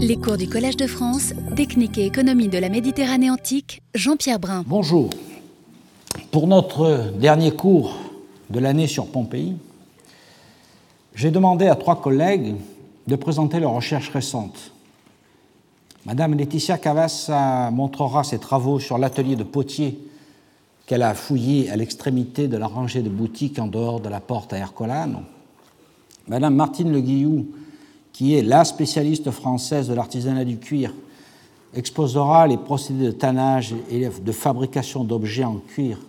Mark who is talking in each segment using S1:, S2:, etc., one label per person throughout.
S1: Les cours du Collège de France, Technique et économie de la Méditerranée antique, Jean-Pierre Brun.
S2: Bonjour. Pour notre dernier cours de l'année sur Pompéi, j'ai demandé à trois collègues de présenter leurs recherches récentes. Madame Laetitia Cavassa montrera ses travaux sur l'atelier de potier qu'elle a fouillé à l'extrémité de la rangée de boutiques en dehors de la porte à Ercolano. Madame Martine Le Guillou, qui est la spécialiste française de l'artisanat du cuir, exposera les procédés de tannage et de fabrication d'objets en cuir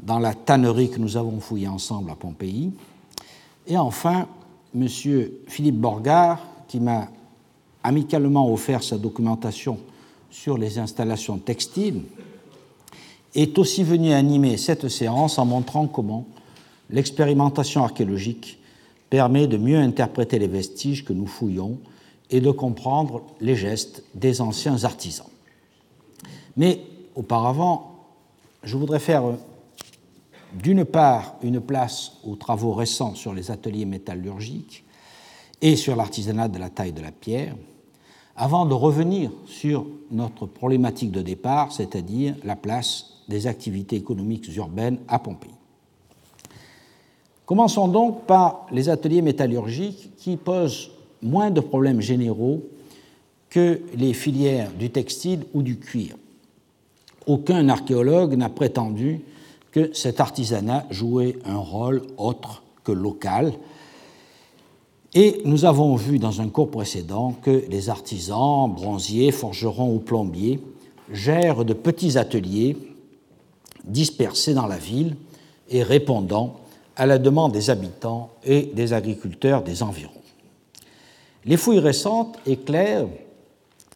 S2: dans la tannerie que nous avons fouillée ensemble à Pompéi. Et enfin, M. Philippe Borgard, qui m'a amicalement offert sa documentation sur les installations textiles, est aussi venu animer cette séance en montrant comment l'expérimentation archéologique permet de mieux interpréter les vestiges que nous fouillons et de comprendre les gestes des anciens artisans. Mais auparavant, je voudrais faire d'une part une place aux travaux récents sur les ateliers métallurgiques et sur l'artisanat de la taille de la pierre, avant de revenir sur notre problématique de départ, c'est-à-dire la place des activités économiques urbaines à Pompéi. Commençons donc par les ateliers métallurgiques qui posent moins de problèmes généraux que les filières du textile ou du cuir. Aucun archéologue n'a prétendu que cet artisanat jouait un rôle autre que local. Et nous avons vu dans un cours précédent que les artisans, bronziers, forgerons ou plombiers gèrent de petits ateliers dispersés dans la ville et répondant à la demande des habitants et des agriculteurs des environs. Les fouilles récentes éclairent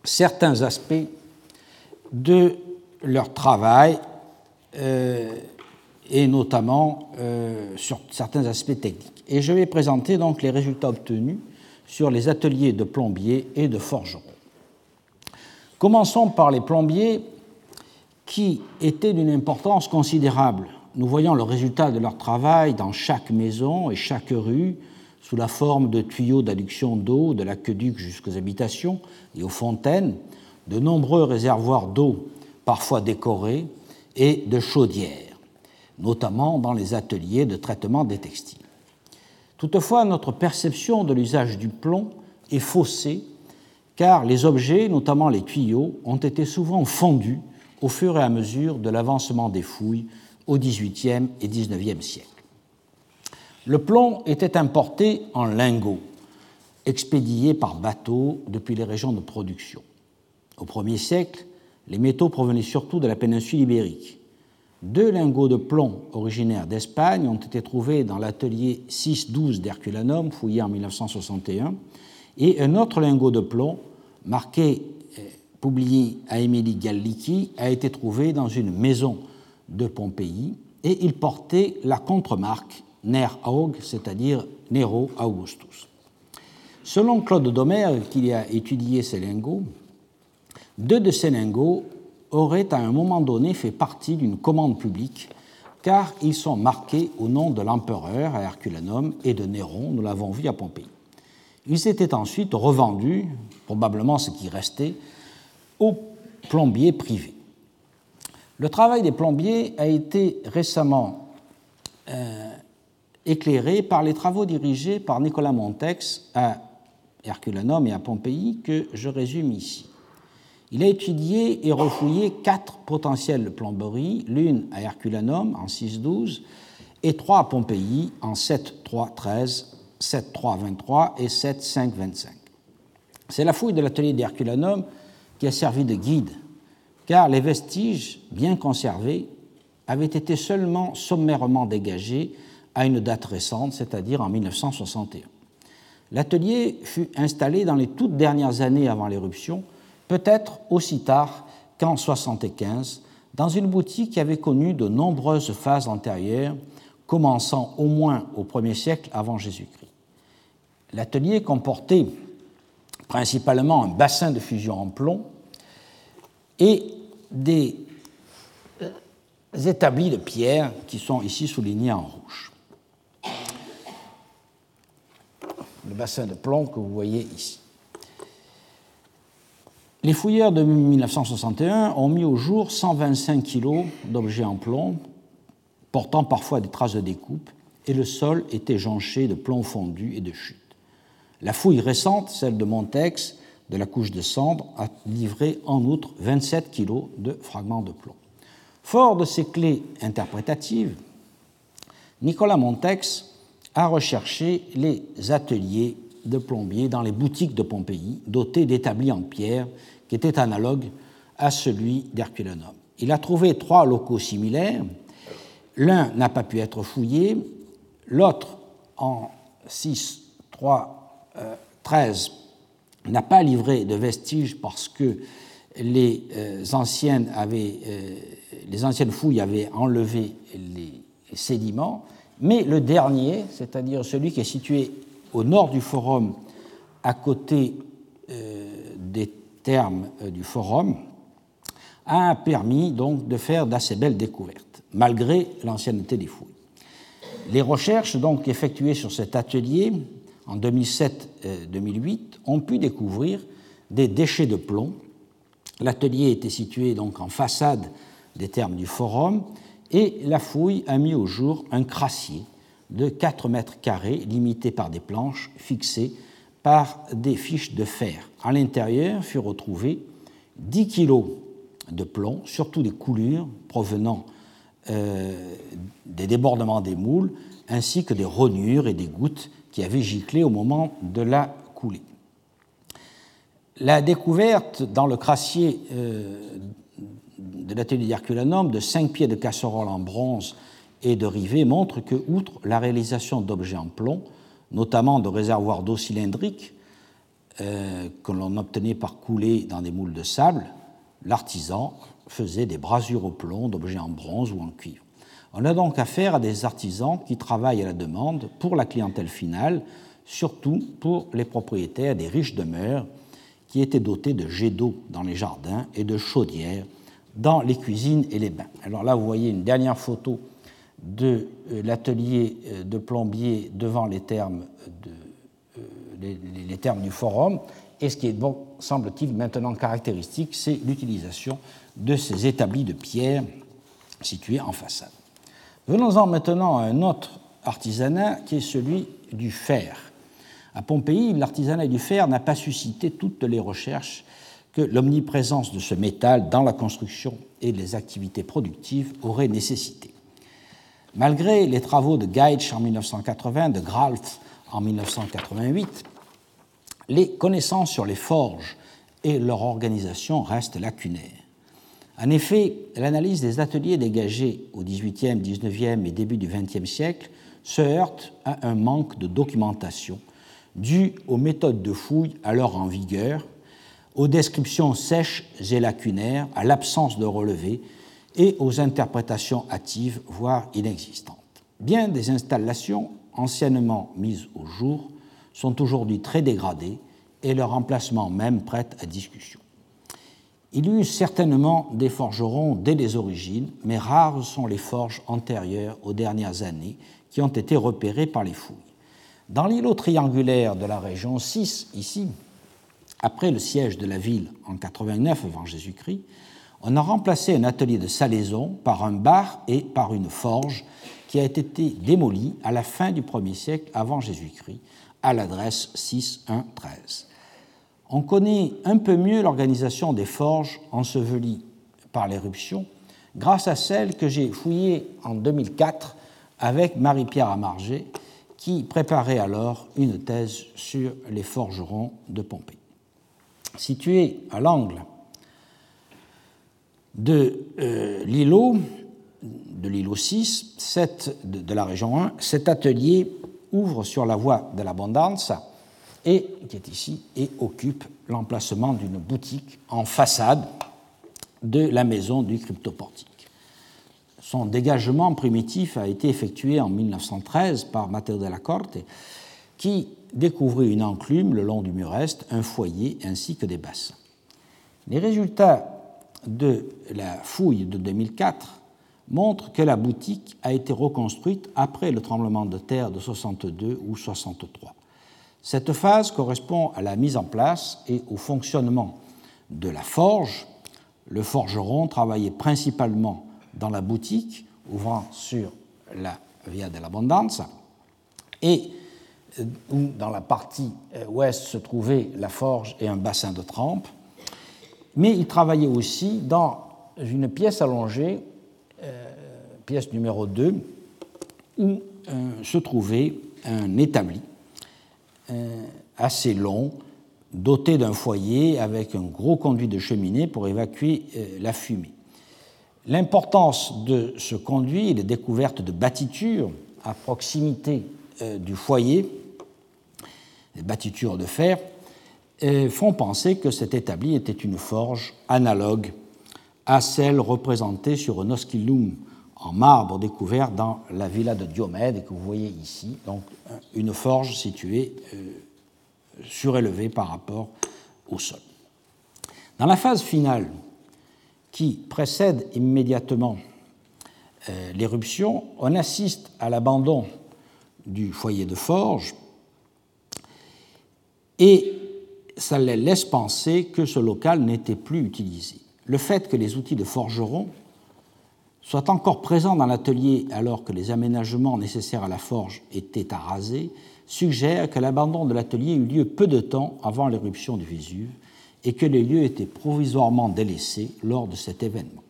S2: certains aspects de leur travail euh, et notamment euh, sur certains aspects techniques. Et je vais présenter donc les résultats obtenus sur les ateliers de plombiers et de forgerons. Commençons par les plombiers qui étaient d'une importance considérable nous voyons le résultat de leur travail dans chaque maison et chaque rue, sous la forme de tuyaux d'adduction d'eau de l'aqueduc jusqu'aux habitations et aux fontaines, de nombreux réservoirs d'eau, parfois décorés, et de chaudières, notamment dans les ateliers de traitement des textiles. Toutefois, notre perception de l'usage du plomb est faussée, car les objets, notamment les tuyaux, ont été souvent fondus au fur et à mesure de l'avancement des fouilles au XVIIIe et XIXe siècle. Le plomb était importé en lingots, expédiés par bateau depuis les régions de production. Au Ier siècle, les métaux provenaient surtout de la péninsule ibérique. Deux lingots de plomb originaires d'Espagne ont été trouvés dans l'atelier 612 d'Herculanum, fouillé en 1961, et un autre lingot de plomb, marqué euh, publié à Émilie Gallici, a été trouvé dans une maison de Pompéi, et il portait la contremarque Ner Aug, c'est-à-dire Nero Augustus. Selon Claude Domer, qui a étudié ces lingots, deux de ces lingots auraient à un moment donné fait partie d'une commande publique, car ils sont marqués au nom de l'empereur à Herculanum et de Néron, nous l'avons vu à Pompéi. Ils étaient ensuite revendus, probablement ce qui restait, aux plombiers privés. Le travail des plombiers a été récemment euh, éclairé par les travaux dirigés par Nicolas Montex à Herculanum et à Pompéi que je résume ici. Il a étudié et refouillé quatre potentielles plomberies, l'une à Herculanum en 6-12 et trois à Pompéi en 7-3-13, 7-3-23 et 7-5-25. C'est la fouille de l'atelier d'Herculanum qui a servi de guide car les vestiges, bien conservés, avaient été seulement sommairement dégagés à une date récente, c'est-à-dire en 1961. L'atelier fut installé dans les toutes dernières années avant l'éruption, peut-être aussi tard qu'en 1975, dans une boutique qui avait connu de nombreuses phases antérieures, commençant au moins au 1er siècle avant Jésus-Christ. L'atelier comportait principalement un bassin de fusion en plomb et des euh, établis de pierre qui sont ici soulignés en rouge. Le bassin de plomb que vous voyez ici. Les fouilleurs de 1961 ont mis au jour 125 kg d'objets en plomb, portant parfois des traces de découpe, et le sol était jonché de plomb fondu et de chutes. La fouille récente, celle de Montex, de la couche de cendre, a livré en outre 27 kg de fragments de plomb. Fort de ces clés interprétatives, Nicolas Montex a recherché les ateliers de plombiers dans les boutiques de Pompéi, dotés d'établis en pierre qui étaient analogues à celui d'Herculanum. Il a trouvé trois locaux similaires. L'un n'a pas pu être fouillé, l'autre en 6, 3, 13 n'a pas livré de vestiges parce que les, euh, euh, anciennes fouilles avaient enlevé les sédiments, mais le dernier, c'est-à-dire celui qui est situé au nord du forum, à côté euh, des termes du forum, a permis donc de faire d'assez belles découvertes, malgré l'ancienneté des fouilles. Les recherches donc effectuées sur cet atelier en 2007-2008 ont pu découvrir des déchets de plomb. L'atelier était situé donc en façade des termes du forum et la fouille a mis au jour un crassier de 4 mètres carrés limité par des planches fixées par des fiches de fer. À l'intérieur furent retrouvés 10 kilos de plomb, surtout des coulures provenant euh, des débordements des moules, ainsi que des rognures et des gouttes qui avaient giclé au moment de la coulée. La découverte dans le crassier euh, de l'atelier d'Herculanum de cinq pieds de casserole en bronze et de rivets montre que, outre la réalisation d'objets en plomb, notamment de réservoirs d'eau cylindriques euh, que l'on obtenait par couler dans des moules de sable, l'artisan faisait des brasures au plomb d'objets en bronze ou en cuivre. On a donc affaire à des artisans qui travaillent à la demande pour la clientèle finale, surtout pour les propriétaires des riches demeures qui étaient dotés de jets d'eau dans les jardins et de chaudières dans les cuisines et les bains. Alors là, vous voyez une dernière photo de euh, l'atelier euh, de plombier devant les termes, de, euh, les, termes du forum. Et ce qui est, semble-t-il, maintenant caractéristique, c'est l'utilisation de ces établis de pierre situés en façade. Venons-en maintenant à un autre artisanat qui est celui du fer. À Pompéi, l'artisanat du fer n'a pas suscité toutes les recherches que l'omniprésence de ce métal dans la construction et les activités productives aurait nécessité. Malgré les travaux de Geitsch en 1980, de Gralf en 1988, les connaissances sur les forges et leur organisation restent lacunaires. En effet, l'analyse des ateliers dégagés au XVIIIe, XIXe et début du XXe siècle se heurte à un manque de documentation dû aux méthodes de fouille alors en vigueur, aux descriptions sèches et lacunaires, à l'absence de relevés et aux interprétations hâtives, voire inexistantes. Bien des installations anciennement mises au jour sont aujourd'hui très dégradées et leur emplacement même prête à discussion. Il y eut certainement des forgerons dès les origines, mais rares sont les forges antérieures aux dernières années qui ont été repérées par les fouilles. Dans l'îlot triangulaire de la région 6, ici, après le siège de la ville en 89 avant Jésus-Christ, on a remplacé un atelier de salaison par un bar et par une forge qui a été démolie à la fin du 1er siècle avant Jésus-Christ à l'adresse 6113. On connaît un peu mieux l'organisation des forges ensevelies par l'éruption grâce à celle que j'ai fouillée en 2004 avec Marie-Pierre Amargé qui préparait alors une thèse sur les forgerons de Pompée. Situé à l'angle de euh, l'îlot, de l'îlot 6, de, la région 1, cet atelier ouvre sur la voie de l'abondance et qui est ici et occupe l'emplacement d'une boutique en façade de la maison du cryptoportique. Son dégagement primitif a été effectué en 1913 par Matteo della Corte, qui découvrit une enclume le long du mur est, un foyer ainsi que des bassins. Les résultats de la fouille de 2004 montrent que la boutique a été reconstruite après le tremblement de terre de 62 ou 63. Cette phase correspond à la mise en place et au fonctionnement de la forge, le forgeron travaillait principalement dans la boutique, ouvrant sur la Via de l'Abondance, et euh, où dans la partie euh, ouest se trouvait la forge et un bassin de trempe, mais il travaillait aussi dans une pièce allongée, euh, pièce numéro 2, où se trouvait un établi assez long, doté d'un foyer avec un gros conduit de cheminée pour évacuer la fumée. L'importance de ce conduit et les découvertes de bâtitures à proximité euh, du foyer, les bâtitures de fer, euh, font penser que cet établi était une forge analogue à celle représentée sur un oscillum en marbre découvert dans la villa de Diomède que vous voyez ici, donc une forge située euh, surélevée par rapport au sol. Dans la phase finale qui précède immédiatement euh, l'éruption, on assiste à l'abandon du foyer de forge et ça laisse penser que ce local n'était plus utilisé. Le fait que les outils de forgeron soient encore présents dans l'atelier alors que les aménagements nécessaires à la forge étaient à raser suggère que l'abandon de l'atelier eut lieu peu de temps avant l'éruption du Vésuve et que les lieux étaient provisoirement délaissés lors de cet événement.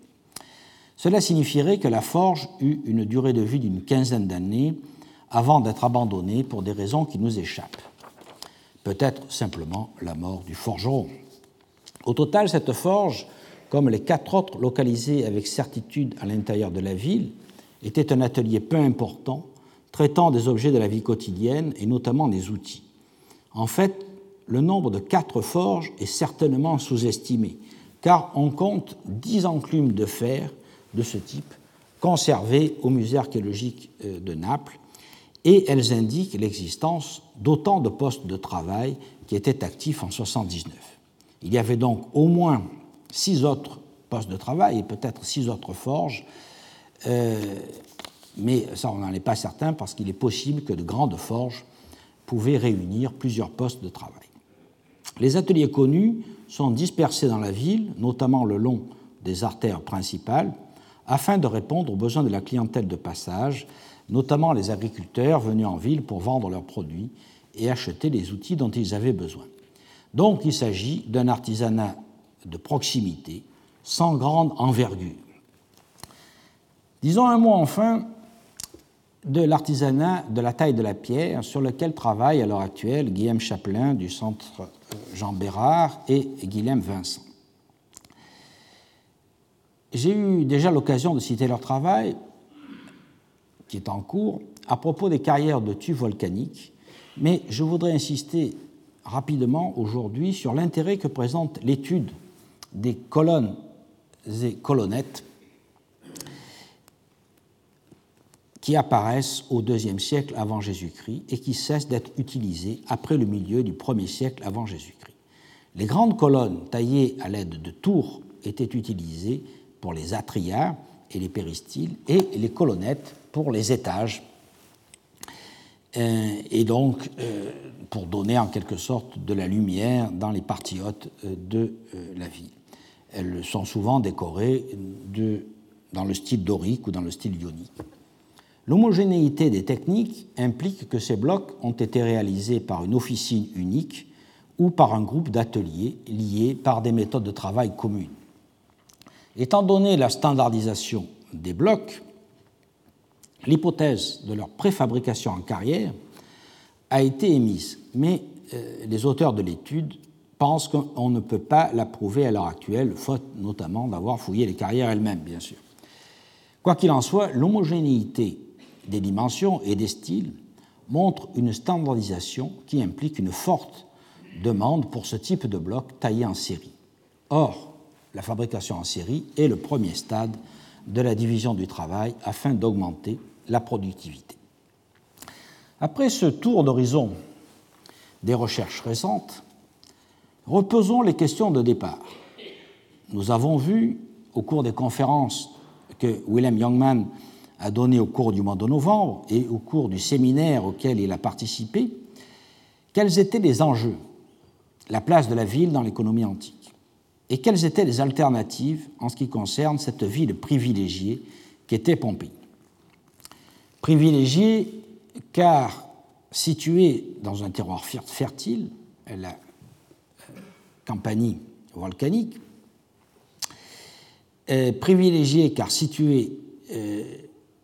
S2: Cela signifierait que la forge eut une durée de vie d'une quinzaine d'années avant d'être abandonnée pour des raisons qui nous échappent. Peut-être simplement la mort du forgeron. Au total, cette forge, comme les quatre autres localisées avec certitude à l'intérieur de la ville, était un atelier peu important, traitant des objets de la vie quotidienne et notamment des outils. En fait, le nombre de quatre forges est certainement sous-estimé, car on compte dix enclumes de fer de ce type conservées au musée archéologique euh, de Naples, et elles indiquent l'existence d'autant de postes de travail qui étaient actifs en 79. Il y avait donc au moins six autres postes de travail et peut-être six autres forges, euh, mais ça on n'en est pas certain parce qu'il est possible que de grandes forges pouvaient réunir plusieurs postes de travail. Les ateliers connus sont dispersés dans la ville, notamment le long des artères principales, afin de répondre aux besoins de la clientèle de passage, notamment les agriculteurs venus en ville pour vendre leurs produits et acheter les outils dont ils avaient besoin. Donc il s'agit d'un artisanat de proximité, sans grande envergure. Disons un mot enfin de l'artisanat de la taille de la pierre sur lequel travaille à l'heure actuelle Guillaume Chapelain du Centre Jean Bérard et Guilhem Vincent. J'ai eu déjà l'occasion de citer leur travail, qui est en cours, à propos des carrières de tubes volcaniques, mais je voudrais insister rapidement aujourd'hui sur l'intérêt que présente l'étude des colonnes et colonnettes qui apparaissent au IIe siècle avant Jésus-Christ et qui cessent d'être utilisées après le milieu du 1er siècle avant Jésus-Christ. Les grandes colonnes taillées à l'aide de tours étaient utilisées pour les atrias et les péristyles et les colonnettes pour les étages euh, et donc euh, pour donner en quelque sorte de la lumière dans les parties hautes euh, de la ville. Elles sont souvent décorées dans le style dorique ou dans le style ionique. L'homogénéité des techniques implique que ces blocs ont été réalisés par une officine unique ou par un groupe d'ateliers liés par des méthodes de travail communes. Étant donné la standardisation des blocs, l'hypothèse de leur préfabrication en carrière a été émise, mais euh, les auteurs de l'étude pensent qu'on ne peut pas la prouver à l'heure actuelle, faute notamment d'avoir fouillé les carrières elles-mêmes, bien sûr. Quoi qu'il en soit, l'homogénéité des dimensions et des styles montre une standardisation qui implique une forte demande pour ce type de bloc taillé en série. Or, la fabrication en série est le premier stade de la division du travail afin d'augmenter la productivité. Après ce tour d'horizon des recherches récentes, reposons les questions de départ. Nous avons vu au cours des conférences que William Youngman a donné au cours du mois de novembre et au cours du séminaire auquel il a participé, quels étaient les enjeux, la place de la ville dans l'économie antique. et quelles étaient les alternatives en ce qui concerne cette ville privilégiée qu'était Pompéi. Privilégiée car située dans un terroir fertile, la Campanie volcanique, privilégiée car située euh,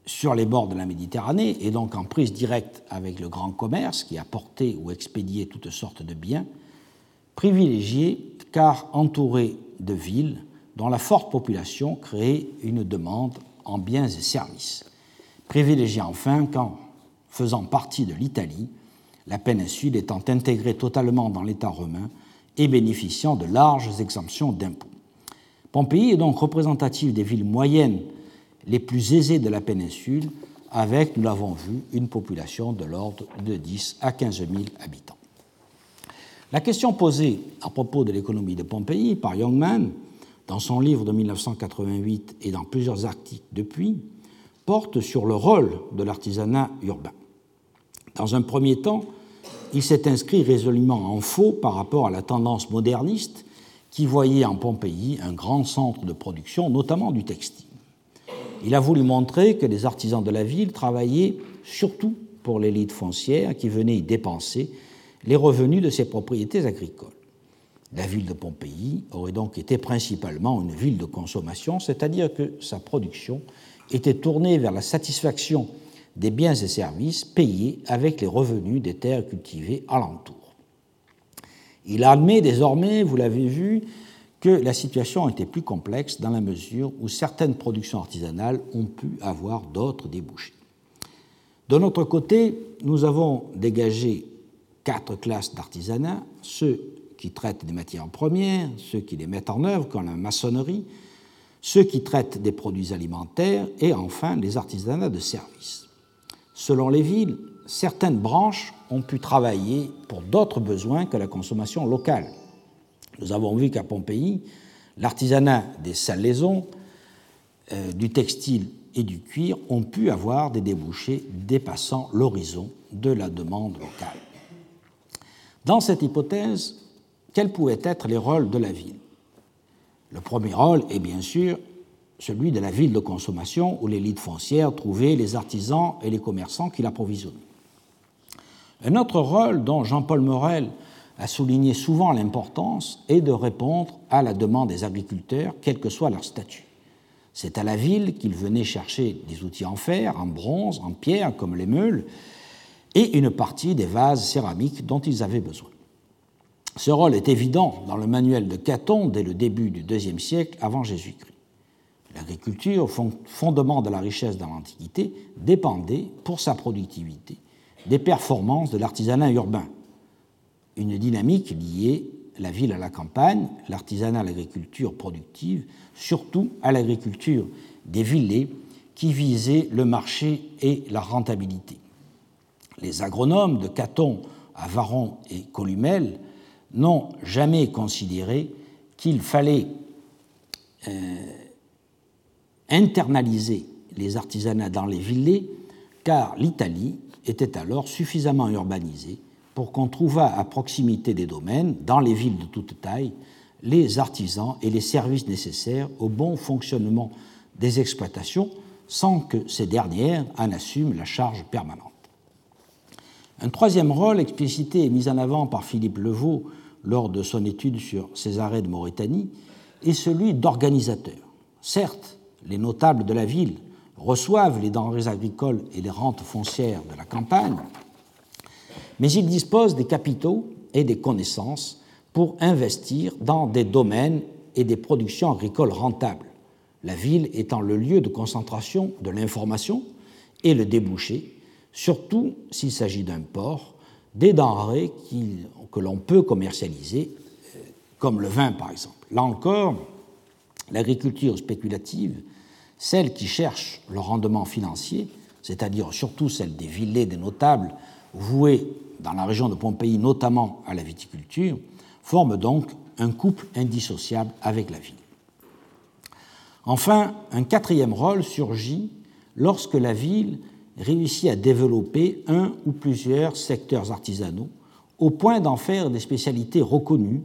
S2: sur les bords de la Méditerranée et donc en prise directe avec le grand commerce qui apportait ou expédiait toutes sortes de biens, privilégiée car entourée de villes dont la forte population créait une demande en biens et services. Privilégiée enfin qu'en faisant partie de l'Italie, la péninsule étant intégrée totalement dans l'État romain et bénéficiant de larges exemptions d'impôts. Pompéi est donc représentative des villes moyennes les plus aisées de la péninsule, avec, nous l'avons vu, une population de l'ordre de 10 à 15 000 habitants. La question posée à propos de l'économie de Pompéi par Youngman, dans son livre de 1988 et dans plusieurs articles depuis, porte sur le rôle de l'artisanat urbain. Dans un premier temps, il s'est inscrit résolument en faux par rapport à la tendance moderniste qui voyait en Pompéi un grand centre de production, notamment du textile. Il a voulu montrer que les artisans de la ville travaillaient surtout pour l'élite foncière qui venait y dépenser les revenus de ses propriétés agricoles. La ville de Pompéi aurait donc été principalement une ville de consommation, c'est-à-dire que sa production était tournée vers la satisfaction des biens et services payés avec les revenus des terres cultivées alentour. Il admet désormais, vous l'avez vu, que la situation était plus complexe dans la mesure où certaines productions artisanales ont pu avoir d'autres débouchés. De notre côté, nous avons dégagé quatre classes d'artisanat, ceux qui traitent des matières premières, ceux qui les mettent en œuvre, comme la maçonnerie, ceux qui traitent des produits alimentaires et enfin les artisanats de services. Selon les villes, certaines branches ont pu travailler pour d'autres besoins que la consommation locale. Nous avons vu qu'à Pompéi, l'artisanat des salaisons, euh, du textile et du cuir ont pu avoir des débouchés dépassant l'horizon de la demande locale. Dans cette hypothèse, quels pouvaient être les rôles de la ville? Le premier rôle est bien sûr celui de la ville de consommation où l'élite foncière trouvait les artisans et les commerçants qui l'approvisionnaient. Un autre rôle dont Jean-Paul Morel a souligné souvent l'importance est de répondre à la demande des agriculteurs, quel que soit leur statut. C'est à la ville qu'ils venaient chercher des outils en fer, en bronze, en pierre, comme les meules, et une partie des vases céramiques dont ils avaient besoin. Ce rôle est évident dans le manuel de Caton dès le début du IIe siècle avant Jésus-Christ. L'agriculture, fondement de la richesse dans l'Antiquité, dépendait, pour sa productivité, des performances de l'artisanat urbain. Une dynamique liée la ville à la campagne, l'artisanat à l'agriculture productive, surtout à l'agriculture des villets qui visait le marché et la rentabilité. Les agronomes de Caton à Varon et Columel n'ont jamais considéré qu'il fallait euh, internaliser les artisanats dans les villets, car l'Italie était alors suffisamment urbanisée pour qu'on trouvât à proximité des domaines, dans les villes de toute taille, les artisans et les services nécessaires au bon fonctionnement des exploitations sans que ces dernières en assument la charge permanente. Un troisième rôle explicité et mis en avant par Philippe Levaux lors de son étude sur Césarée de Mauritanie est celui d'organisateur. Certes, les notables de la ville reçoivent les denrées agricoles et les rentes foncières de la campagne, mais ils disposent des capitaux et des connaissances pour investir dans des domaines et des productions agricoles rentables, la ville étant le lieu de concentration de l'information et le débouché, surtout s'il s'agit d'un port, des denrées que l'on peut commercialiser, euh, comme le vin par exemple. Là encore, l'agriculture spéculative celles qui cherchent le rendement financier, c'est-à-dire surtout celles des villets des notables voués dans la région de Pompéi notamment à la viticulture, forment donc un couple indissociable avec la ville. Enfin, un quatrième rôle surgit lorsque la ville réussit à développer un ou plusieurs secteurs artisanaux au point d'en faire des spécialités reconnues,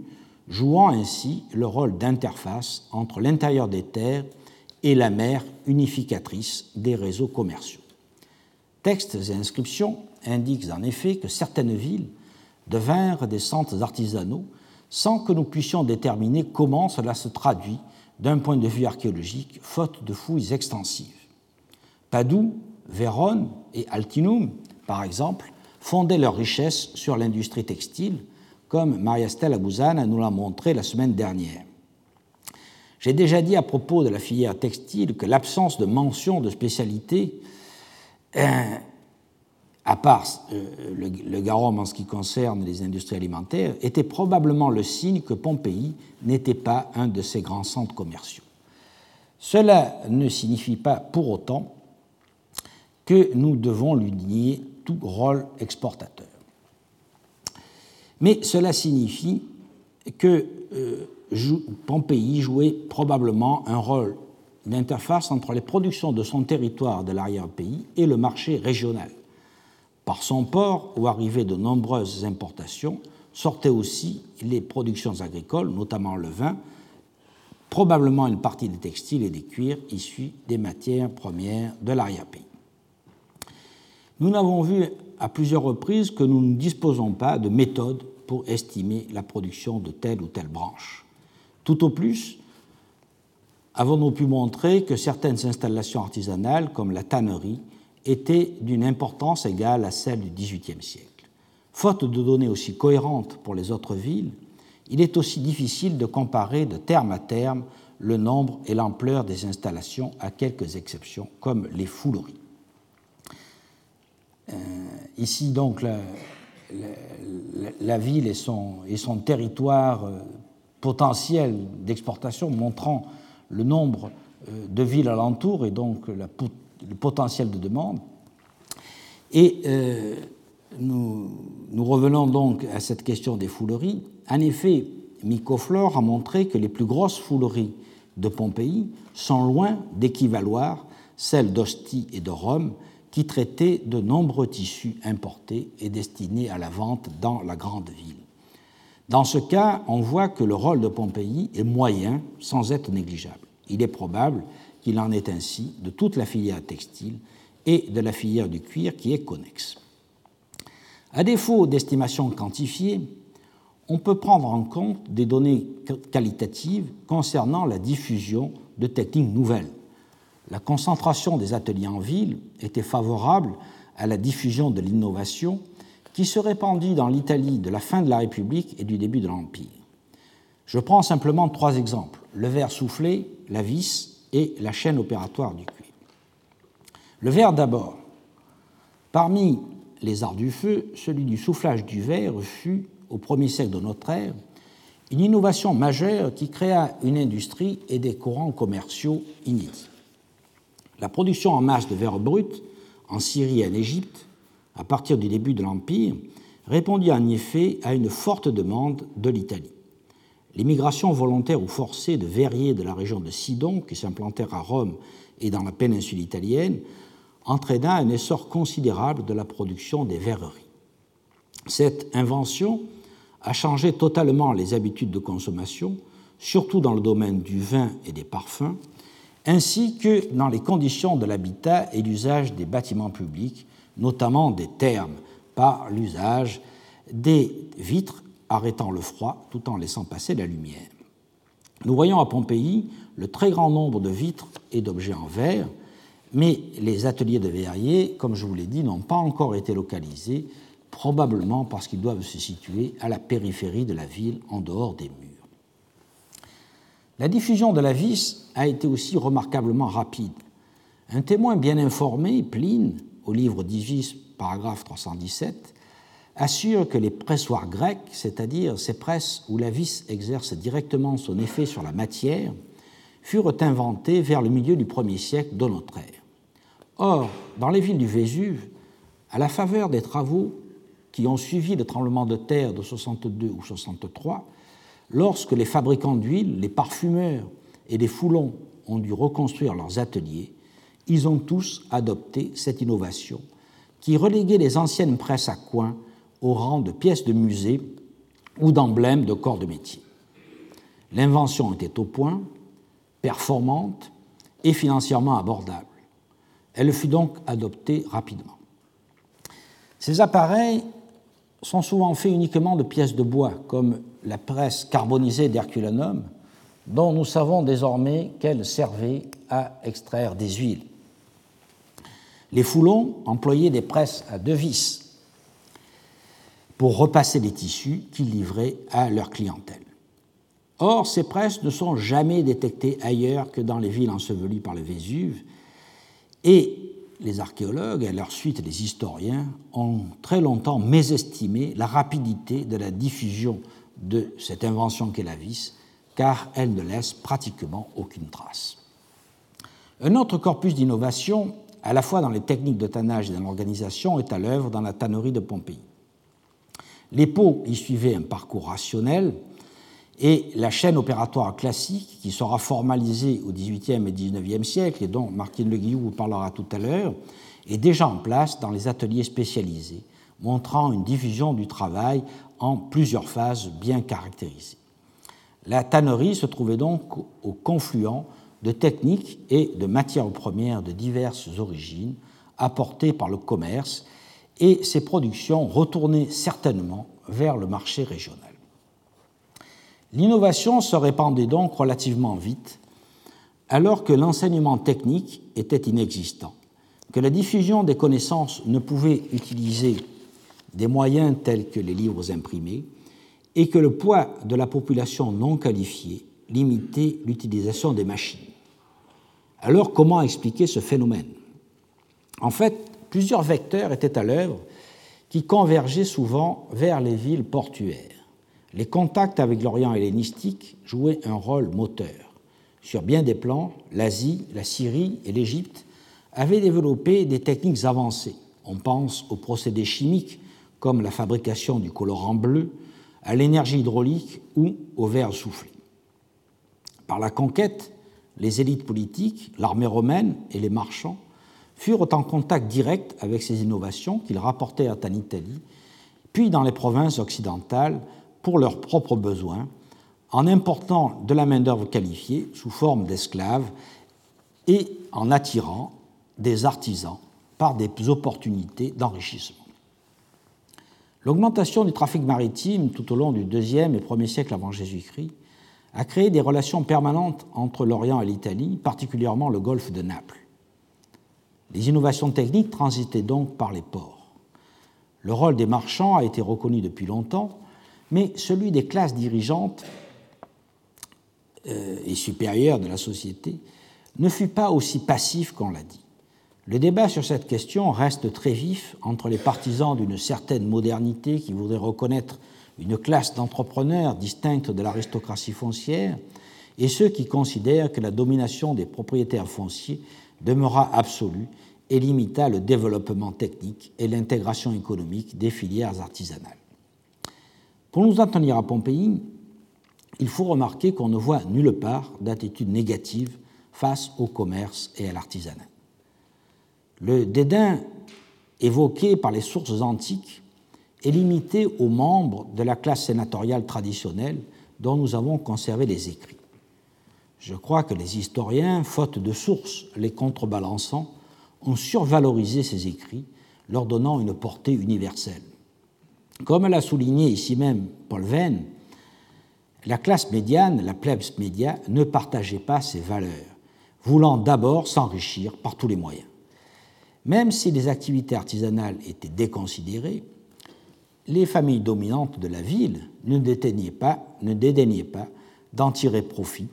S2: jouant ainsi le rôle d'interface entre l'intérieur des terres et la mer unificatrice des réseaux commerciaux. Textes et inscriptions indiquent en effet que certaines villes devinrent des centres artisanaux sans que nous puissions déterminer comment cela se traduit d'un point de vue archéologique, faute de fouilles extensives. Padoue, Vérone et Altinum, par exemple, fondaient leur richesse sur l'industrie textile, comme Maria-Stella Bouzane nous l'a montré la semaine dernière. J'ai déjà dit à propos de la filière textile que l'absence de mention de spécialité, euh, à part euh, le, le Garum en ce qui concerne les industries alimentaires, était probablement le signe que Pompéi n'était pas un de ces grands centres commerciaux. Cela ne signifie pas pour autant que nous devons lui nier tout rôle exportateur. Mais cela signifie que euh, Pompéi jouait probablement un rôle d'interface entre les productions de son territoire de l'arrière-pays et le marché régional. Par son port, où arrivaient de nombreuses importations, sortaient aussi les productions agricoles, notamment le vin, probablement une partie des textiles et des cuirs issus des matières premières de l'arrière-pays. Nous n'avons vu à plusieurs reprises que nous ne disposons pas de méthode pour estimer la production de telle ou telle branche. Tout au plus, avons-nous pu montrer que certaines installations artisanales, comme la tannerie, étaient d'une importance égale à celle du XVIIIe siècle. Faute de données aussi cohérentes pour les autres villes, il est aussi difficile de comparer de terme à terme le nombre et l'ampleur des installations, à quelques exceptions, comme les fouleries. Euh, ici, donc, la, ville et son, et son, territoire euh, potentiel d'exportation, montrant le nombre euh, de villes alentour et donc le potentiel de demande. Et euh, nous, revenons donc à cette question des fouleries. En effet, Mycoflore a montré que les plus grosses fouleries de Pompéi sont loin d'équivaloir celles d'Ostie et de Rome, qui traitait de nombreux tissus importés et destinés à la vente dans la grande ville. Dans ce cas, on voit que le rôle de Pompéi est moyen sans être négligeable. Il est probable qu'il en est ainsi de toute la filière textile et de la filière du cuir qui est connexe. À défaut d'estimation quantifiée, on peut prendre en compte des données qualitatives concernant la diffusion de techniques nouvelles la concentration des ateliers en ville était favorable à la diffusion de l'innovation qui se répandit dans l'Italie de la fin de la République et du début de l'Empire. Je prends simplement trois exemples, le verre soufflé, la vis et la chaîne opératoire du cuir. Le verre d'abord. Parmi les arts du feu, celui du soufflage du verre fut, au premier siècle de notre ère, une innovation majeure qui créa une industrie et des courants commerciaux inédits. La production en masse de verre brut en Syrie et en Égypte, à partir du début de l'Empire, répondit en effet à une forte demande de l'Italie. L'immigration volontaire ou forcée de verriers de la région de Sidon, qui s'implantèrent à Rome et dans la péninsule italienne, entraîna un essor considérable de la production des verreries. Cette invention a changé totalement les habitudes de consommation, surtout dans le domaine du vin et des parfums, ainsi que dans les conditions de l'habitat et l'usage des bâtiments publics, notamment des thermes, par l'usage des vitres arrêtant le froid tout en laissant passer la lumière. Nous voyons à Pompéi le très grand nombre de vitres et d'objets en verre, mais les ateliers de verriers, comme je vous l'ai dit, n'ont pas encore été localisés, probablement parce qu'ils doivent se situer à la périphérie de la ville, en dehors des murs. La diffusion de la vis a été aussi remarquablement rapide. Un témoin bien informé, Pline, au livre 18, paragraphe 317, assure que les pressoirs grecs, c'est-à-dire ces presses où la vis exerce directement son effet sur la matière, furent inventés vers le milieu du 1er siècle de notre ère. Or, dans les villes du Vésuve, à la faveur des travaux qui ont suivi le tremblement de terre de 62 ou 63, lorsque les fabricants d'huile, les parfumeurs et les foulons ont dû reconstruire leurs ateliers, ils ont tous adopté cette innovation qui reléguait les anciennes presses à coins au rang de pièces de musée ou d'emblèmes de corps de métier. L'invention était au point, performante et financièrement abordable. Elle fut donc adoptée rapidement. Ces appareils sont souvent faits uniquement de pièces de bois, comme la presse carbonisée d'Herculanum, dont nous savons désormais qu'elle servait à extraire des huiles. Les foulons employaient des presses à deux vis pour repasser les tissus qu'ils livraient à leur clientèle. Or, ces presses ne sont jamais détectées ailleurs que dans les villes ensevelies par le Vésuve, et les archéologues et à leur suite les historiens ont très longtemps mésestimé la rapidité de la diffusion de cette invention qu'est la vis, car elle ne laisse pratiquement aucune trace. Un autre corpus d'innovation, à la fois dans les techniques de tannage et dans l'organisation, est à l'œuvre dans la tannerie de Pompéi. Les pots y suivaient un parcours rationnel, et la chaîne opératoire classique, qui sera formalisée au XVIIIe et XIXe siècle, et dont Martine Le Guillou vous parlera tout à l'heure, est déjà en place dans les ateliers spécialisés, montrant une diffusion du travail en plusieurs phases bien caractérisées. La tannerie se trouvait donc au confluent de techniques et de matières premières de diverses origines apportées par le commerce et ses productions retournées certainement vers le marché régional. L'innovation se répandait donc relativement vite, alors que l'enseignement technique était inexistant, que la diffusion des connaissances ne pouvait utiliser des moyens tels que les livres imprimés, et que le poids de la population non qualifiée limitait l'utilisation des machines. Alors comment expliquer ce phénomène? En fait, plusieurs vecteurs étaient à l'œuvre qui convergeaient souvent vers les villes portuaires les contacts avec l'Orient hellénistique jouaient un rôle moteur. Sur bien des plans, l'Asie, la Syrie et l'Égypte avaient développé des techniques avancées. On pense aux procédés chimiques comme la fabrication du colorant bleu, à l'énergie hydraulique ou au verre soufflé. Par la conquête, les élites politiques, l'armée romaine et les marchands furent en contact direct avec ces innovations qu'ils rapportèrent en Italie, puis dans les provinces occidentales pour leurs propres besoins en important de la main-d'œuvre qualifiée sous forme d'esclaves et en attirant des artisans par des opportunités d'enrichissement. L'augmentation du trafic maritime tout au long du deuxième et premier siècle avant Jésus-Christ a créé des relations permanentes entre l'Orient et l'Italie, particulièrement le golfe de Naples. Les innovations techniques transitaient donc par les ports. Le rôle des marchands a été reconnu depuis longtemps, mais celui des classes dirigeantes euh, et supérieures de la société ne fut pas aussi passif qu'on l'a dit. Le débat sur cette question reste très vif entre les partisans d'une certaine modernité qui voudraient reconnaître une classe d'entrepreneurs distincte de l'aristocratie foncière et ceux qui considèrent que la domination des propriétaires fonciers demeura absolue et limita le développement technique et l'intégration économique des filières artisanales. Pour nous en tenir à Pompéi, il faut remarquer qu'on ne voit nulle part d'attitude négative face au commerce et à l'artisanat. Le dédain évoqué par les sources antiques est limité aux membres de la classe sénatoriale traditionnelle dont nous avons conservé les écrits. Je crois que les historiens, faute de sources les contrebalançant, ont survalorisé ces écrits, leur donnant une portée universelle. Comme l'a souligné ici même Paul Venn, la classe médiane, la plebs média, ne partageait pas ces valeurs, voulant d'abord s'enrichir par tous les moyens. Même si les activités artisanales étaient déconsidérées, les familles dominantes de la ville ne dédaignaient pas, d'en tirer profit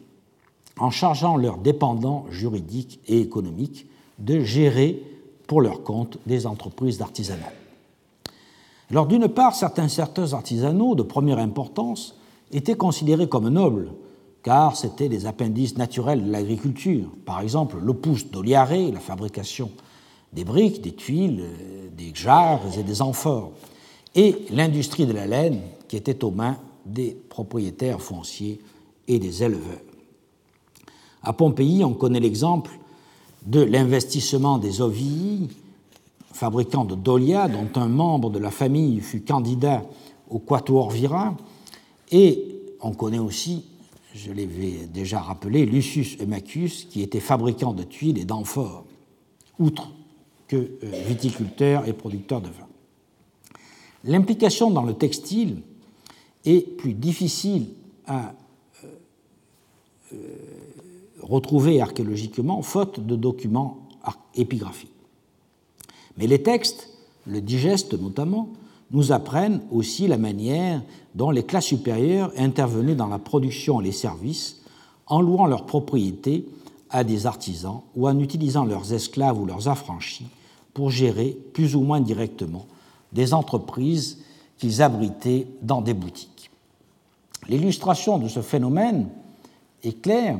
S2: en chargeant leurs dépendants juridiques et économiques de gérer pour leur compte des entreprises artisanales. Alors d'une part, certains certains artisanaux de première importance étaient considérés comme nobles, car c'étaient des appendices naturels de l'agriculture. Par exemple, l'opus d'oliare, la fabrication des briques, des tuiles, euh, des jarres et des amphores, et l'industrie de la laine qui était aux mains des propriétaires fonciers et des éleveurs. À Pompéi, on connaît l'exemple de l'investissement des Ovii fabricant de Dolia, dont un membre de la famille fut candidat au Quatuor Vira, et on connaît aussi, je l'avais déjà rappelé, Lucius Eumachus, qui était fabricant de tuiles et d'amphores, outre que euh, viticulteur et producteur de vin. L'implication dans le textile est plus difficile à euh, euh, retrouver archéologiquement, faute de documents épigraphiques. Mais les textes, le digeste notamment, nous apprennent aussi la manière dont les classes supérieures intervenaient dans la production et les services en louant leurs propriétés à des artisans ou en utilisant leurs esclaves ou leurs affranchis pour gérer plus ou moins directement des entreprises qu'ils abritaient dans des boutiques. L'illustration de ce phénomène est claire,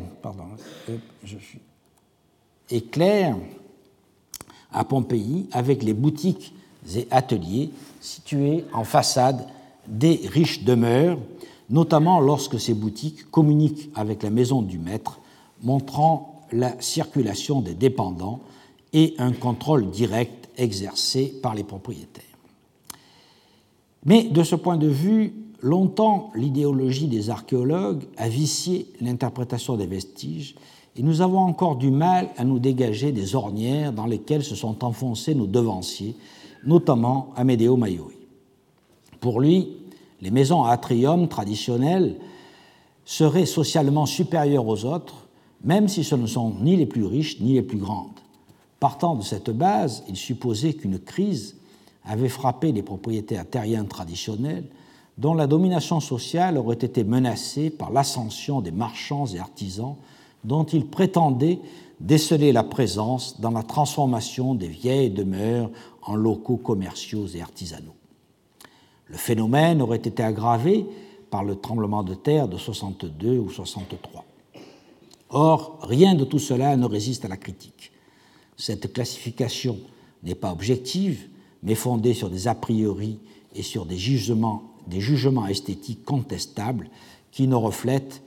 S2: à Pompéi avec les boutiques et ateliers situés en façade des riches demeures, notamment lorsque ces boutiques communiquent avec la maison du maître, montrant la circulation des dépendants et un contrôle direct exercé par les propriétaires. Mais de ce point de vue, longtemps l'idéologie des archéologues a vicié l'interprétation des vestiges et nous avons encore du mal à nous dégager des ornières dans lesquelles se sont enfoncés nos devanciers, notamment Amedeo Maioi. Pour lui, les maisons à atrium traditionnelles seraient socialement supérieures aux autres, même si ce ne sont ni les plus riches ni les plus grandes. Partant de cette base, il supposait qu'une crise avait frappé les propriétaires terriens traditionnels dont la domination sociale aurait été menacée par l'ascension des marchands et artisans dont il prétendait déceler la présence dans la transformation des vieilles demeures en locaux commerciaux et artisanaux. Le phénomène aurait été aggravé par le tremblement de terre de 62 ou 63. Or, rien de tout cela ne résiste à la critique. Cette classification n'est pas objective, mais fondée sur des a priori et sur des jugements, esthétiques contestables qui ne reflètent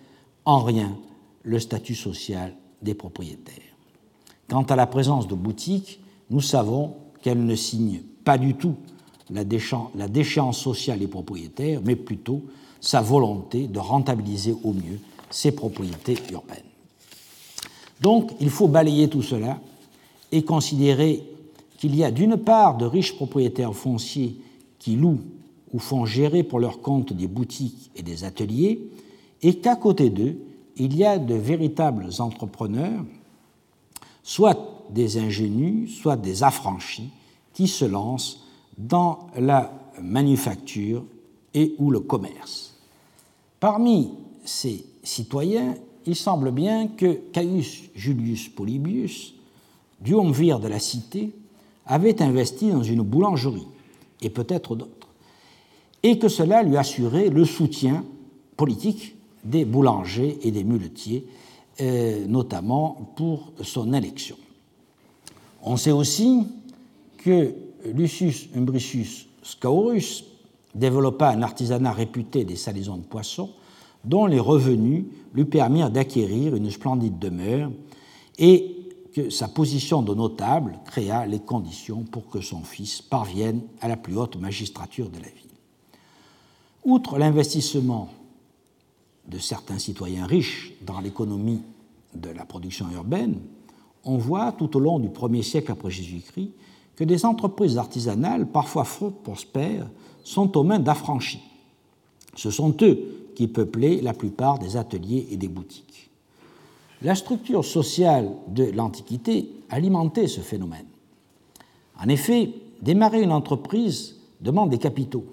S2: en rien le statut social des propriétaires. Quant à la présence de boutiques, nous savons qu'elle ne signe pas du tout la, déchéance sociale des propriétaires, mais plutôt sa volonté de rentabiliser au mieux ses propriétés urbaines. Donc, il faut balayer tout cela et considérer qu'il y a d'une part de riches propriétaires fonciers qui louent ou font gérer pour leur compte des boutiques et des ateliers, et qu'à côté d'eux, il y a de véritables entrepreneurs, soit des ingénus, soit des affranchis, qui se lancent dans la manufacture et ou le commerce. Parmi ces citoyens, il semble bien que Caius Julius Polybius, duumvir de la cité, avait investi dans une boulangerie, et peut-être d'autres, et que cela lui assurait le soutien politique des boulangers et des muletiers, euh, notamment pour son élection. On sait aussi que Lucius Umbricius Scaurus développa un artisanat réputé des salaisons de poissons, dont les revenus lui permirent d'acquérir une splendide demeure et sa position de notable créa les conditions pour que son fils parvienne à la plus haute magistrature de la ville. Outre l'investissement de certains citoyens riches dans l'économie de la production urbaine, on voit tout au long du premier siècle après Jésus-Christ que des entreprises artisanales, parfois fort prospères, sont aux mains d'affranchis. Ce sont eux qui peuplaient la plupart des ateliers et des boutiques. La structure sociale de l'Antiquité alimentait ce phénomène. En effet, démarrer une entreprise demande des capitaux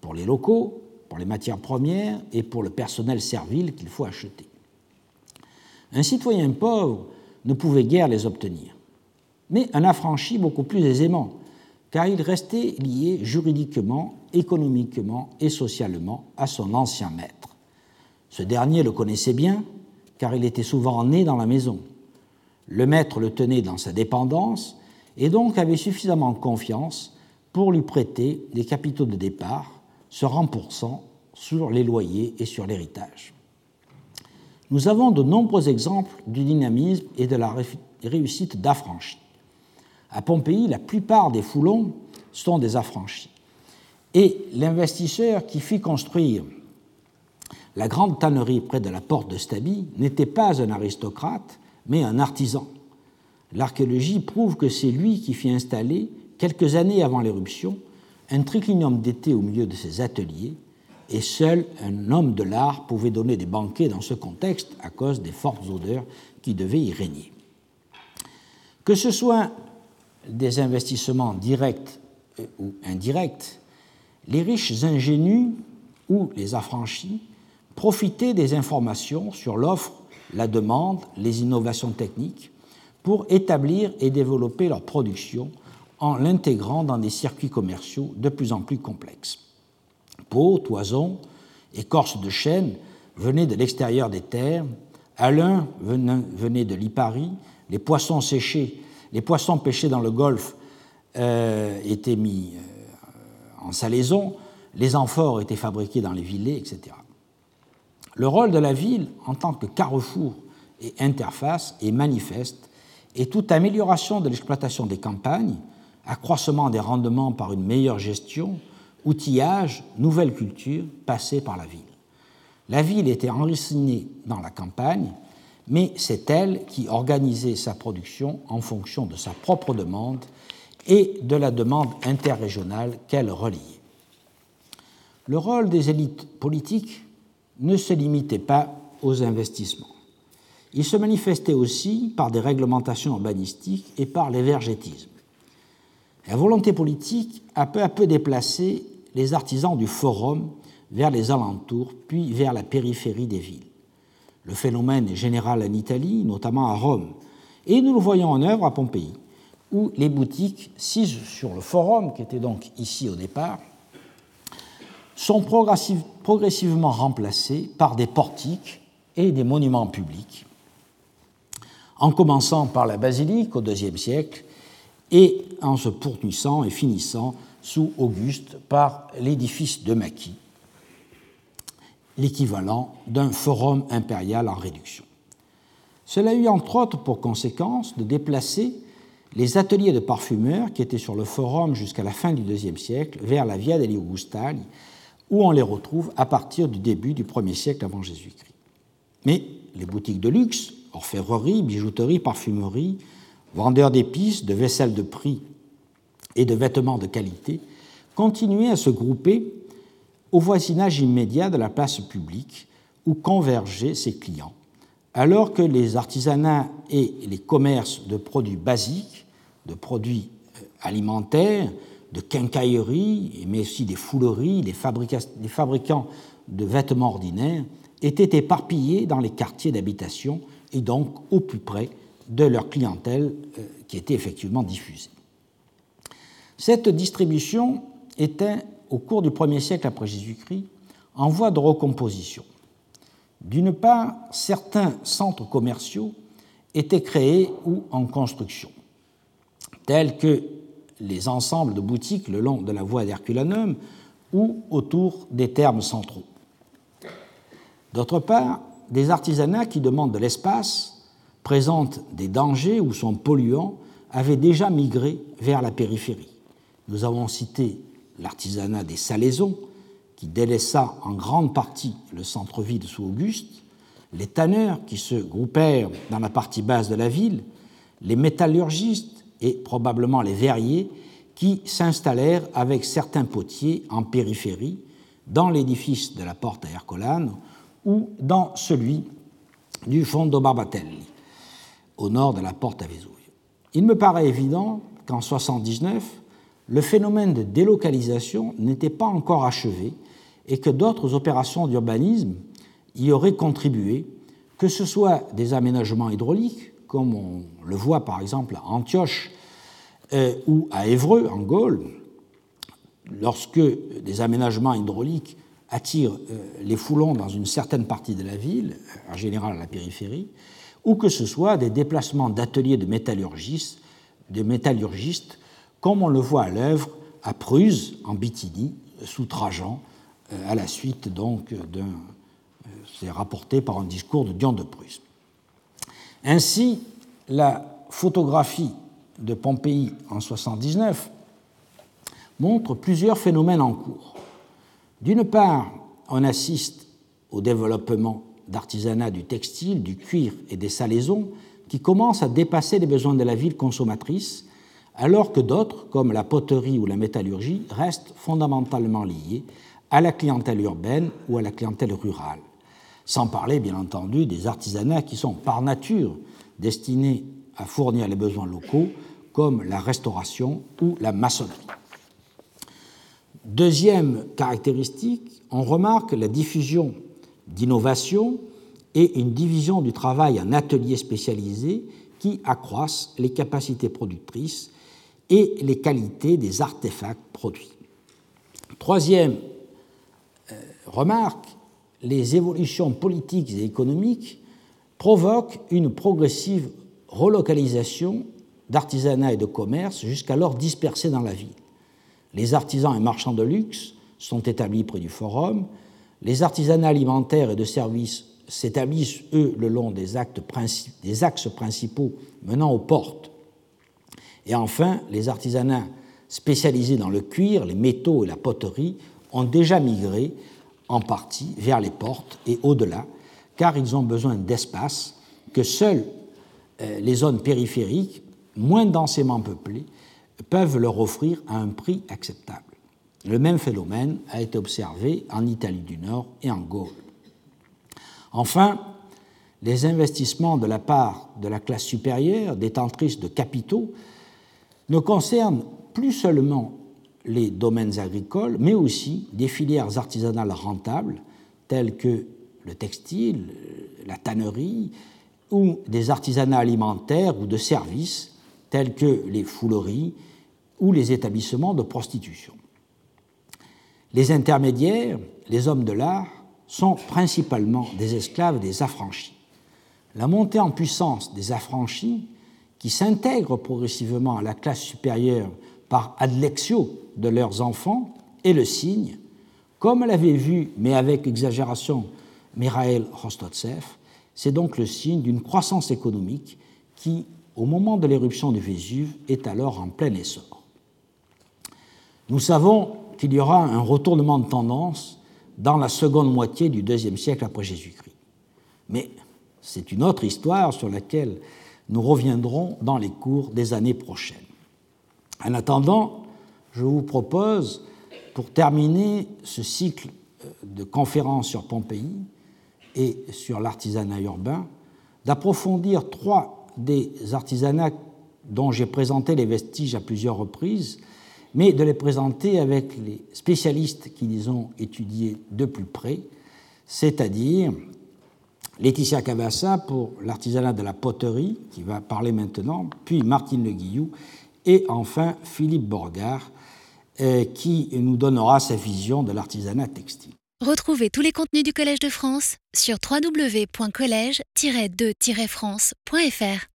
S2: pour les locaux, pour les matières premières et pour le personnel servile qu'il faut acheter. Un citoyen pauvre ne pouvait guère les obtenir, mais un affranchi beaucoup plus aisément, car il restait lié juridiquement, économiquement et socialement à son ancien maître. Ce dernier le connaissait bien, car il était souvent né dans la maison. Le maître le tenait dans sa dépendance et donc avait suffisamment confiance pour lui prêter des capitaux de départ se remboursant sur les loyers et sur l'héritage. Nous avons de nombreux exemples du dynamisme et de la réussite d'affranchis. À Pompéi, la plupart des foulons sont des affranchis. Et l'investisseur qui fit construire la grande tannerie près de la porte de Stabi n'était pas un aristocrate, mais un artisan. L'archéologie prouve que c'est lui qui fit installer, quelques années avant l'éruption, un triclinium d'été au milieu de ses ateliers, et seul un homme de l'art pouvait donner des banquets dans ce contexte à cause des fortes odeurs qui devaient y régner. Que ce soit des investissements directs ou indirects, les riches ingénus ou les affranchis profitaient des informations sur l'offre, la demande, les innovations techniques pour établir et développer leur production en l'intégrant dans des circuits commerciaux de plus en plus complexes. Peau, toison, écorce de chêne venaient de l'extérieur des terres, Alain venait de Lipari, les poissons séchés, les poissons pêchés dans le golfe euh, étaient mis euh, en salaison, les amphores étaient fabriqués dans les villets, etc. Le rôle de la ville en tant que carrefour et interface est manifeste et toute amélioration de l'exploitation des campagnes, accroissement des rendements par une meilleure gestion, outillage, nouvelle culture passait par la ville. La ville était enracinée dans la campagne, mais c'est elle qui organisait sa production en fonction de sa propre demande et de la demande interrégionale qu'elle reliait. Le rôle des élites politiques ne se limitait pas aux investissements. Il se manifestait aussi par des réglementations urbanistiques et par l'évergétisme. La volonté politique a peu à peu déplacé les artisans du forum vers les alentours, puis vers la périphérie des villes. Le phénomène est général en Italie, notamment à Rome, et nous le voyons en œuvre à Pompéi, où les boutiques sises sur le forum, qui était donc ici au départ, sont progressivement remplacées par des portiques et des monuments publics, en commençant par la basilique au IIe siècle et en se poursuivant et finissant sous Auguste par l'édifice de Maquis, l'équivalent d'un forum impérial en réduction. Cela eut entre autres pour conséquence de déplacer les ateliers de parfumeurs qui étaient sur le forum jusqu'à la fin du IIe siècle vers la Via degli Augustali, où on les retrouve à partir du début du 1er siècle avant Jésus-Christ. Mais les boutiques de luxe, orfèvrerie, bijouterie, parfumerie, vendeurs d'épices, de vaisselle de prix et de vêtements de qualité, continuaient à se grouper au voisinage immédiat de la place publique où convergeaient ses clients, alors que les artisanats et les commerces de produits basiques, de produits euh, alimentaires, de quincaillerie, mais aussi des fouleries, des, des fabricants de vêtements ordinaires, étaient éparpillés dans les quartiers d'habitation et donc au plus près de leur clientèle euh, qui était effectivement diffusée. Cette distribution était, au cours du 1er siècle après Jésus-Christ, en voie de recomposition. D'une part, certains centres commerciaux étaient créés ou en construction, tels que les ensembles de boutiques le long de la voie d'Herculanum ou autour des termes centraux. D'autre part, des artisanats qui demandent de l'espace, présentent des dangers ou sont polluants, avaient déjà migré vers la périphérie. Nous avons cité l'artisanat des salaisons, qui délaissa en grande partie le centre-ville sous Auguste, les tanneurs qui se groupèrent dans la partie basse de la ville, les métallurgistes et probablement les verriers qui s'installèrent avec certains potiers en périphérie dans l'édifice de la porte à Ercolano ou dans celui du Fondo Barbatelli, au nord de la porte à Vesuvio. Il me paraît évident qu'en 79, le phénomène de délocalisation n'était pas encore achevé et que d'autres opérations d'urbanisme y auraient contribué, que ce soit des aménagements hydrauliques, comme on le voit par exemple à Antioche euh, ou à Évreux, en Gaule, lorsque des aménagements hydrauliques attirent euh, les foulons dans une certaine partie de la ville, en général à la périphérie, ou que ce soit des déplacements d'ateliers de métallurgistes, comme on le voit à l'œuvre à Prusse, en Bithynie, sous Trajan, euh, à la suite donc d'un. C'est rapporté par un discours de Dion de Prusse. Ainsi, la photographie de Pompéi en 79 montre plusieurs phénomènes en cours. D'une part, on assiste au développement d'artisanat du textile, du cuir et des salaisons qui commencent à dépasser les besoins de la ville consommatrice, alors que d'autres, comme la poterie ou la métallurgie, restent fondamentalement liés à la clientèle urbaine ou à la clientèle rurale. Sans parler, bien entendu, des artisanats qui sont par nature destinés à fournir les besoins locaux, comme la restauration ou la maçonnerie. Deuxième caractéristique, on remarque la diffusion d'innovation et une division du travail en ateliers spécialisés qui accroissent les capacités productrices et les qualités des artefacts produits. Troisième euh, remarque, les évolutions politiques et économiques provoquent une progressive relocalisation d'artisanat et de commerce jusqu'alors dispersés dans la ville. Les artisans et marchands de luxe sont établis près du forum, les artisanats alimentaires et de services s'établissent, eux, le long des, des axes principaux menant aux portes. Et enfin, les artisanats spécialisés dans le cuir, les métaux et la poterie ont déjà migré en partie vers les portes et au-delà, car ils ont besoin d'espace que seules euh, les zones périphériques, moins densément peuplées, peuvent leur offrir à un prix acceptable. Le même phénomène a été observé en Italie du Nord et en Gaule. Enfin, les investissements de la part de la classe supérieure, détentrice de capitaux, ne concernent plus seulement les domaines agricoles, mais aussi des filières artisanales rentables telles que le textile, la tannerie, ou des artisanats alimentaires ou de services tels que les fouleries ou les établissements de prostitution. Les intermédiaires, les hommes de l'art, sont principalement des esclaves des affranchis. La montée en puissance des affranchis, qui s'intègrent progressivement à la classe supérieure par adlexio de leurs enfants, est le signe, comme l'avait vu, mais avec exagération, Mikhail Rostotsev, c'est donc le signe d'une croissance économique qui, au moment de l'éruption du Vésuve, est alors en plein essor. Nous savons qu'il y aura un retournement de tendance dans la seconde moitié du deuxième siècle après Jésus-Christ. Mais c'est une autre histoire sur laquelle nous reviendrons dans les cours des années prochaines. En attendant, je vous propose, pour terminer ce cycle euh, de conférences sur Pompéi et sur l'artisanat urbain, d'approfondir trois des artisanats dont j'ai présenté les vestiges à plusieurs reprises, mais de les présenter avec les spécialistes qui les ont étudiés de plus près, c'est-à-dire Laetitia Cavassa pour l'artisanat de la poterie, qui va parler maintenant, puis Martine Le Guillou, et enfin Philippe Borgard, euh, qui nous donnera sa vision de l'artisanat textile.
S1: Retrouvez tous les contenus du Collège de France sur www.colège-2-france.fr.